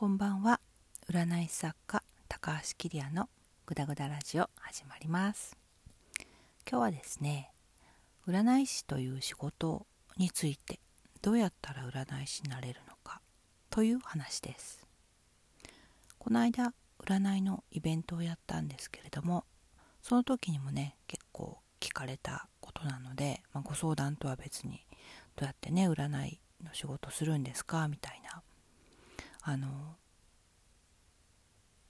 こんばんは。占い作家高橋キリアのグダグダラジオ始まります。今日はですね占い師という仕事についてどうやったら占い師になれるのかという話です。この間占いのイベントをやったんですけれどもその時にもね結構聞かれたことなので、まあ、ご相談とは別にどうやってね占いの仕事するんですかみたいなあの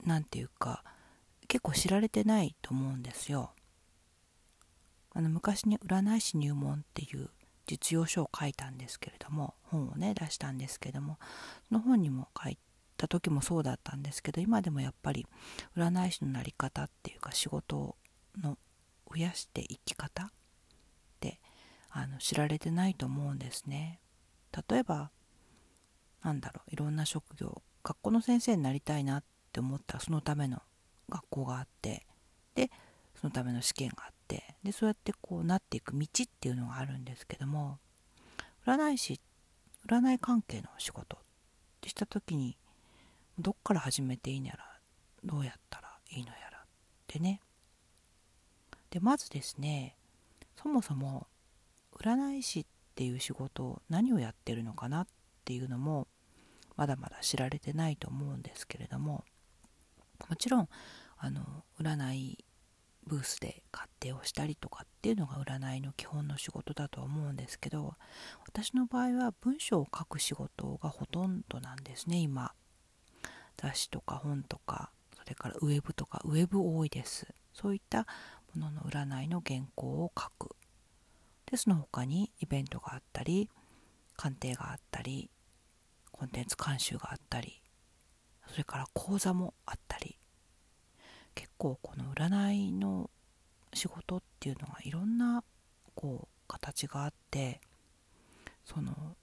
何て言うか結構知られてないと思うんですよ。あの昔に占い師入門っていう実用書を書いたんですけれども本をね出したんですけどもその本にも書いた時もそうだったんですけど今でもやっぱり占い師のなり方っていうか仕事の増やして生き方ってあの知られてないと思うんですね。例えばなんだろういろんな職業学校の先生になりたいなって思ったらそのための学校があってでそのための試験があってでそうやってこうなっていく道っていうのがあるんですけども占い師占い関係の仕事ってした時にどっから始めていいのやらどうやったらいいのやらってね。でまずですねそもそも占い師っていう仕事何をやってるのかなってていうのもまだまだ知られてないと思うんですけれどももちろんあの占いブースで勝手をしたりとかっていうのが占いの基本の仕事だと思うんですけど私の場合は文章を書く仕事がほとんどなんですね今。雑誌とか本とかそれからウェブとかウェブ多いです。そういったものの占いの原稿を書く。でその他にイベントがあったり鑑定があったりコンテンツ監修があったりそれから講座もあったり結構この占いの仕事っていうのがいろんなこう形があってその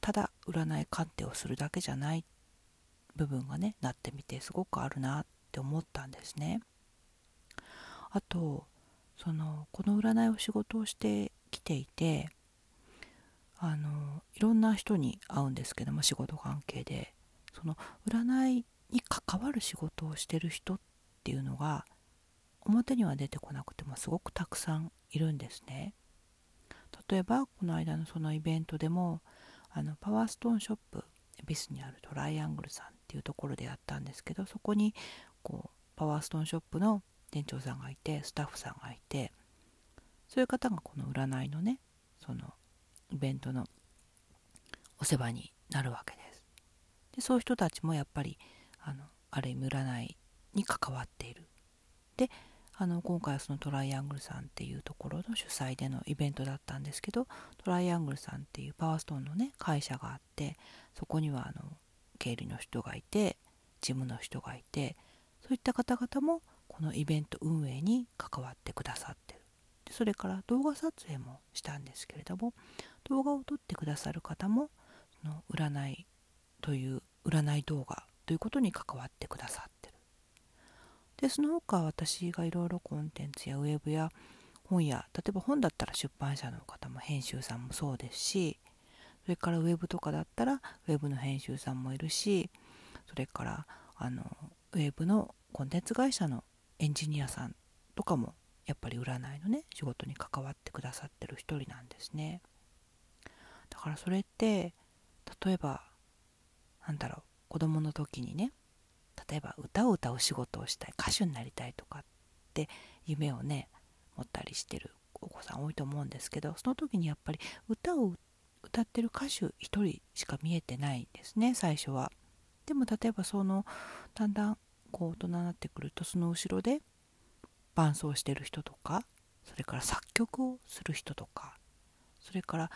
ただ占い鑑定をするだけじゃない部分がねなってみてすごくあるなって思ったんですね。あとそのこの占いを仕事をしてきていてあのいろんな人に会うんですけども仕事関係で。その占いに関わる仕事をしてる人っていうのが表には出てこなくてもすごくたくさんいるんですね。例えばこの間のそのイベントでもあのパワーストーンショップ恵比寿にあるトライアングルさんっていうところでやったんですけどそこにこうパワーストーンショップの店長さんがいてスタッフさんがいてそういう方がこの占いのねそのイベントのお世話になるわけです。でそういう人たちもやっぱりあのある意味占いに関わっている。であの今回はそのトライアングルさんっていうところの主催でのイベントだったんですけどトライアングルさんっていうパワーストーンのね会社があってそこにはあの経理の人がいて事務の人がいてそういった方々もこのイベント運営に関わってくだそれから動画撮影もしたんですけれども動画を撮ってくださる方もその占いという占い動画ということに関わってくださってる。でその他私がいろいろコンテンツやウェブや本や例えば本だったら出版社の方も編集さんもそうですしそれからウェブとかだったらウェブの編集さんもいるしそれからあのウェブのコンテンツ会社のエンジニアさんとかもやっぱり占いのね仕事に関わってくださってる一人なんですね。だからそれって例えばなんだろう子供の時にね例えば歌を歌う仕事をしたい歌手になりたいとかって夢をね持ったりしてるお子さん多いと思うんですけどその時にやっぱり歌を歌ってる歌手一人しか見えてないんですね最初は。でも例えばそのだんだんこう大人になってくるとその後ろで伴奏してる人とかそれから作曲をする人とかそれから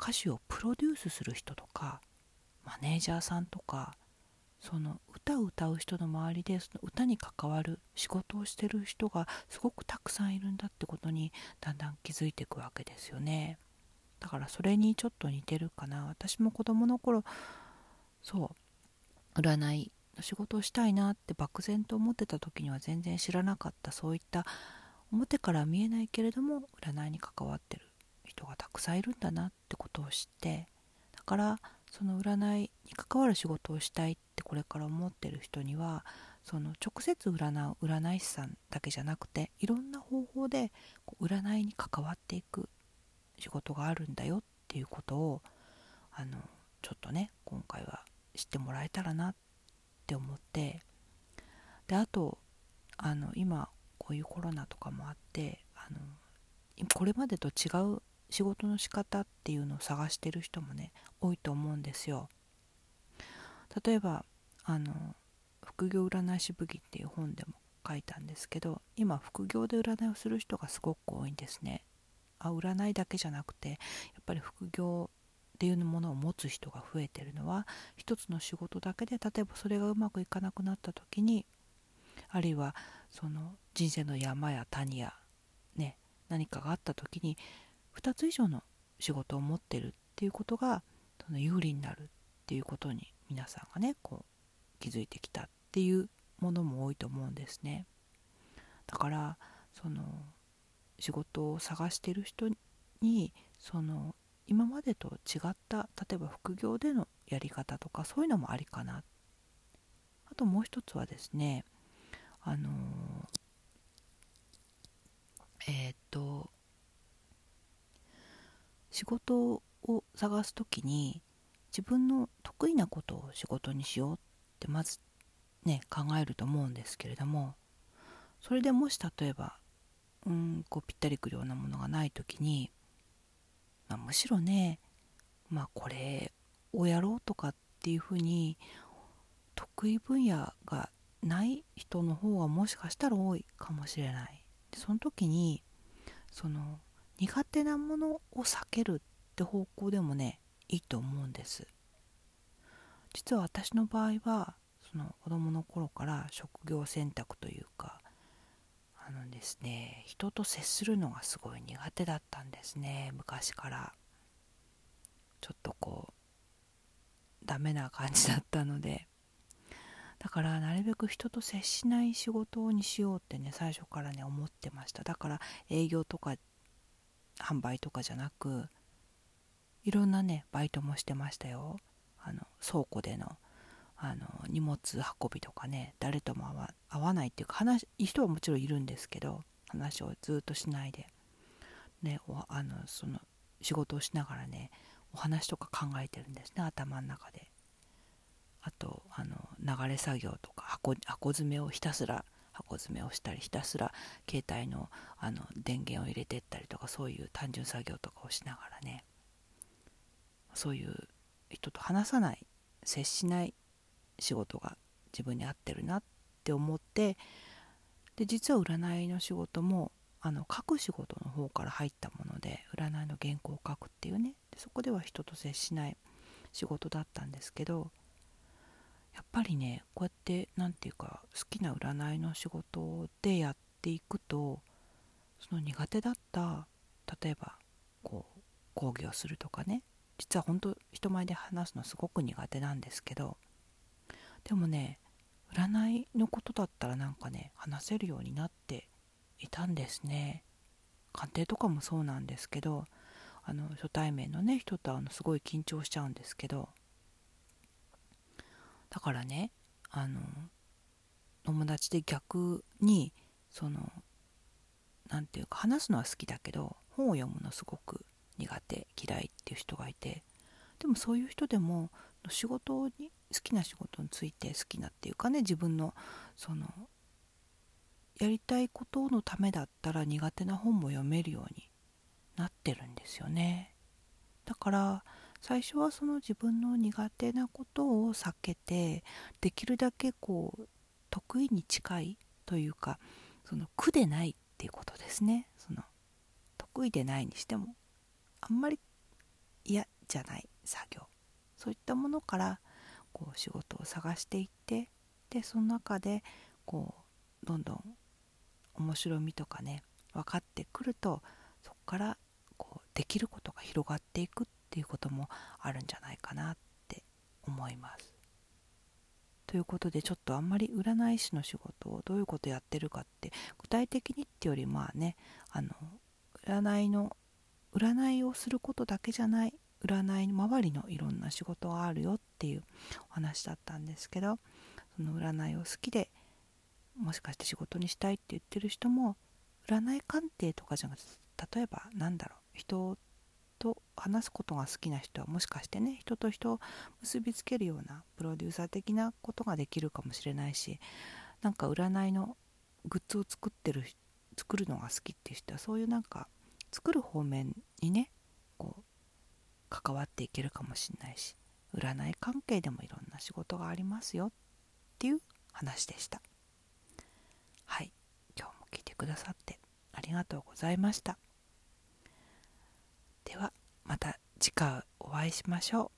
歌手をプロデュースする人とかマネージャーさんとかその歌を歌う人の周りでその歌に関わる仕事をしてる人がすごくたくさんいるんだってことにだんだん気づいていくわけですよね。だからそれにちょっと似てるかな。私も子供の頃そう占い仕事をしたいなって漠然と思ってた時には全然知らなかったそういった表から見えないけれども占いに関わってる人がたくさんいるんだなってことを知ってだからその占いに関わる仕事をしたいってこれから思ってる人にはその直接占う占い師さんだけじゃなくていろんな方法でこう占いに関わっていく仕事があるんだよっていうことをあのちょっとね今回は知ってもらえたらなってって思ってであとあの今こういうコロナとかもあってあのこれまでと違う仕事の仕方っていうのを探してる人もね多いと思うんですよ。例えばあの副業占い師武器っていう本でも書いたんですけど今副業で占いをする人がすごく多いんですね。あ占いだけじゃなくてやっぱり副業っていうものを持つ人が増えてるのは一つの仕事だけで例えばそれがうまくいかなくなった時にあるいはその人生の山や谷やね何かがあった時に2つ以上の仕事を持ってるっていうことがその有利になるっていうことに皆さんがねこう気づいてきたっていうものも多いと思うんですね。だからその仕事を探してる人にその今までと違った例えば副業でのやり方とかそういうのもありかな。あともう一つはですねあのえっ、と仕事を探す時に自分の得意なことを仕事にしようってまずね考えると思うんですけれどもそれでもし例えばうんこうぴったりくるようなものがない時に、まあ、むしろねまあこれをやろうとかっていうふうに得意分野がない人の方がもしかしたら多いかもしれない。でその時にその苦手なものを避けるって方向でもねいいと思うんです。実は私の場合はその子供の頃から職業選択というかあのですね人と接するのがすごい苦手だったんですね昔から。ちょっとこうダメな感じだったので。だからなるべく人と接しない仕事にしようってね最初からね思ってました。だから営業とか販売とかじゃなくいろんなねバイトもしてましたよ。あの倉庫での。あの荷物運びとかね誰とも会わないっていうか話いい人はもちろんいるんですけど話をずっとしないで、ね、あのその仕事をしながらねお話とか考えてるんですね頭の中で。あとあの流れ作業とか箱箱詰めをひたすら箱詰めをしたりひたすら携帯のあの電源を入れてったりとかそういう単純作業とかをしながらねそういう人と話さない接しない仕事が自分に合ってるなって思ってで実は占いの仕事もあの書く仕事の方から入ったもので占いの原稿を書くっていうね。でそこでは人と接しない仕事だったんですけどやっぱりねこうやって何て言うか好きな占いの仕事でやっていくとその苦手だった例えばこう講義をするとかね。実は本当人前で話すのすごく苦手なんですけどでもね占いのことだったらなんかね話せるようになっていたんですね。鑑定とかもそうなんですけどあの初対面のね人とあのすごい緊張しちゃうんですけど。だからねあの友達で逆にその何て言うか話すのは好きだけど本を読むのすごく苦手嫌いっていう人がいて。でもそういう人でも仕事に好きな仕事について好きなっていうかね自分のそのやりたいことのためだったら苦手な本も読めるようになってるんですよね。だから最初はその自分の苦手なことを避けてできるだけこう得意に近いというかその苦でないっていうことですね。その得意でないにしてもあんまり嫌じゃない作業。そういったものからこう仕事を探していってでその中でこうどんどん面白みとかね分かってくるとそこからこうできることが広がっていくっていうこともあるんじゃないかなって思います。ということでちょっとあんまり占い師の仕事をどういうことやってるかって具体的にってよりまあねあの占いの占いをすることだけじゃない占い周りのいろんな仕事があるよっっていうお話だったんですけどその占いを好きでもしかして仕事にしたいって言ってる人も占い鑑定とかじゃなくて例えばなんだろう人と話すことが好きな人はもしかしてね人と人を結びつけるようなプロデューサー的なことができるかもしれないしなんか占いのグッズを作ってる作るのが好きっていう人はそういうなんか作る方面にねこう関わっていけるかもしれないし占い関係でもいろんな仕事がありますよっていう話でした。はい。今日も聞いてくださってありがとうございました。ではまた次回お会いしましょう。